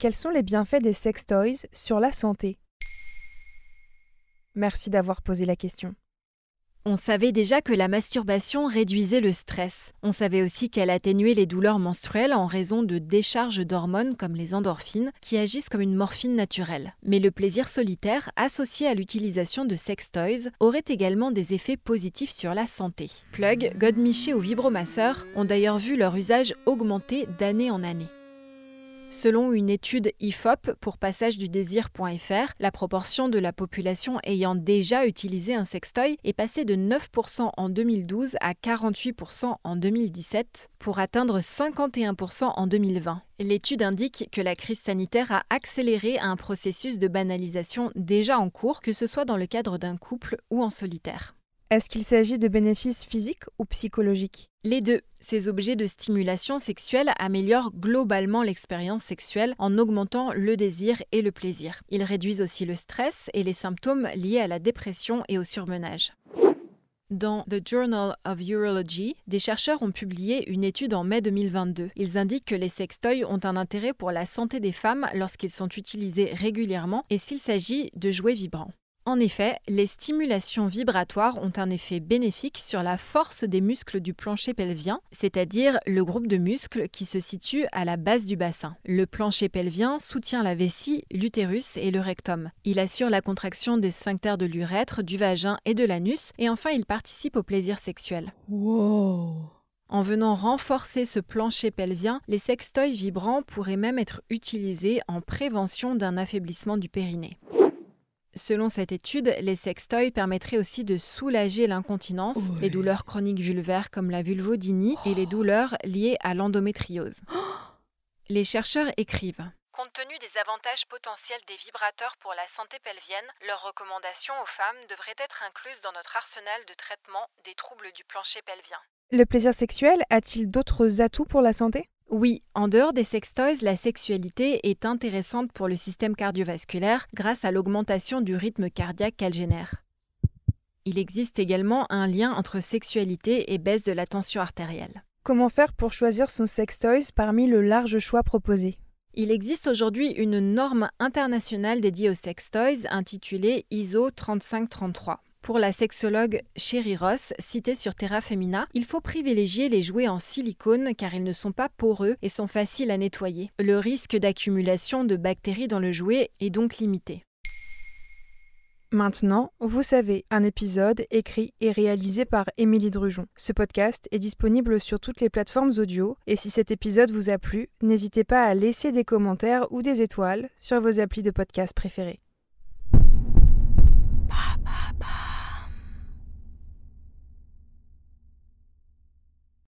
Quels sont les bienfaits des sex toys sur la santé? Merci d'avoir posé la question. On savait déjà que la masturbation réduisait le stress. On savait aussi qu'elle atténuait les douleurs menstruelles en raison de décharges d'hormones comme les endorphines, qui agissent comme une morphine naturelle. Mais le plaisir solitaire, associé à l'utilisation de sex toys, aurait également des effets positifs sur la santé. Plug, Godmiché ou vibromasseur ont d'ailleurs vu leur usage augmenter d'année en année. Selon une étude IFOP pour passagedu-désir.fr, la proportion de la population ayant déjà utilisé un sextoy est passée de 9% en 2012 à 48% en 2017 pour atteindre 51% en 2020. L'étude indique que la crise sanitaire a accéléré un processus de banalisation déjà en cours, que ce soit dans le cadre d'un couple ou en solitaire. Est-ce qu'il s'agit de bénéfices physiques ou psychologiques? Les deux. Ces objets de stimulation sexuelle améliorent globalement l'expérience sexuelle en augmentant le désir et le plaisir. Ils réduisent aussi le stress et les symptômes liés à la dépression et au surmenage. Dans The Journal of Urology, des chercheurs ont publié une étude en mai 2022. Ils indiquent que les sextoys ont un intérêt pour la santé des femmes lorsqu'ils sont utilisés régulièrement et s'il s'agit de jouets vibrants. En effet, les stimulations vibratoires ont un effet bénéfique sur la force des muscles du plancher pelvien, c'est-à-dire le groupe de muscles qui se situe à la base du bassin. Le plancher pelvien soutient la vessie, l'utérus et le rectum. Il assure la contraction des sphincters de l'urètre, du vagin et de l'anus, et enfin il participe au plaisir sexuel. En venant renforcer ce plancher pelvien, les sextoys vibrants pourraient même être utilisés en prévention d'un affaiblissement du périnée. Selon cette étude, les sextoys permettraient aussi de soulager l'incontinence, les douleurs chroniques vulvaires comme la vulvodynie et les douleurs liées à l'endométriose. Les chercheurs écrivent Compte tenu des avantages potentiels des vibrateurs pour la santé pelvienne, leurs recommandations aux femmes devraient être incluses dans notre arsenal de traitement des troubles du plancher pelvien. Le plaisir sexuel a-t-il d'autres atouts pour la santé? Oui, en dehors des sextoys, la sexualité est intéressante pour le système cardiovasculaire grâce à l'augmentation du rythme cardiaque qu'elle génère. Il existe également un lien entre sexualité et baisse de la tension artérielle. Comment faire pour choisir son sextoys parmi le large choix proposé? Il existe aujourd'hui une norme internationale dédiée aux sextoys intitulée ISO 3533. Pour la sexologue Sherry Ross, citée sur Terra Femina, il faut privilégier les jouets en silicone car ils ne sont pas poreux et sont faciles à nettoyer. Le risque d'accumulation de bactéries dans le jouet est donc limité. Maintenant, vous savez, un épisode écrit et réalisé par Émilie Drujon. Ce podcast est disponible sur toutes les plateformes audio et si cet épisode vous a plu, n'hésitez pas à laisser des commentaires ou des étoiles sur vos applis de podcast préférés.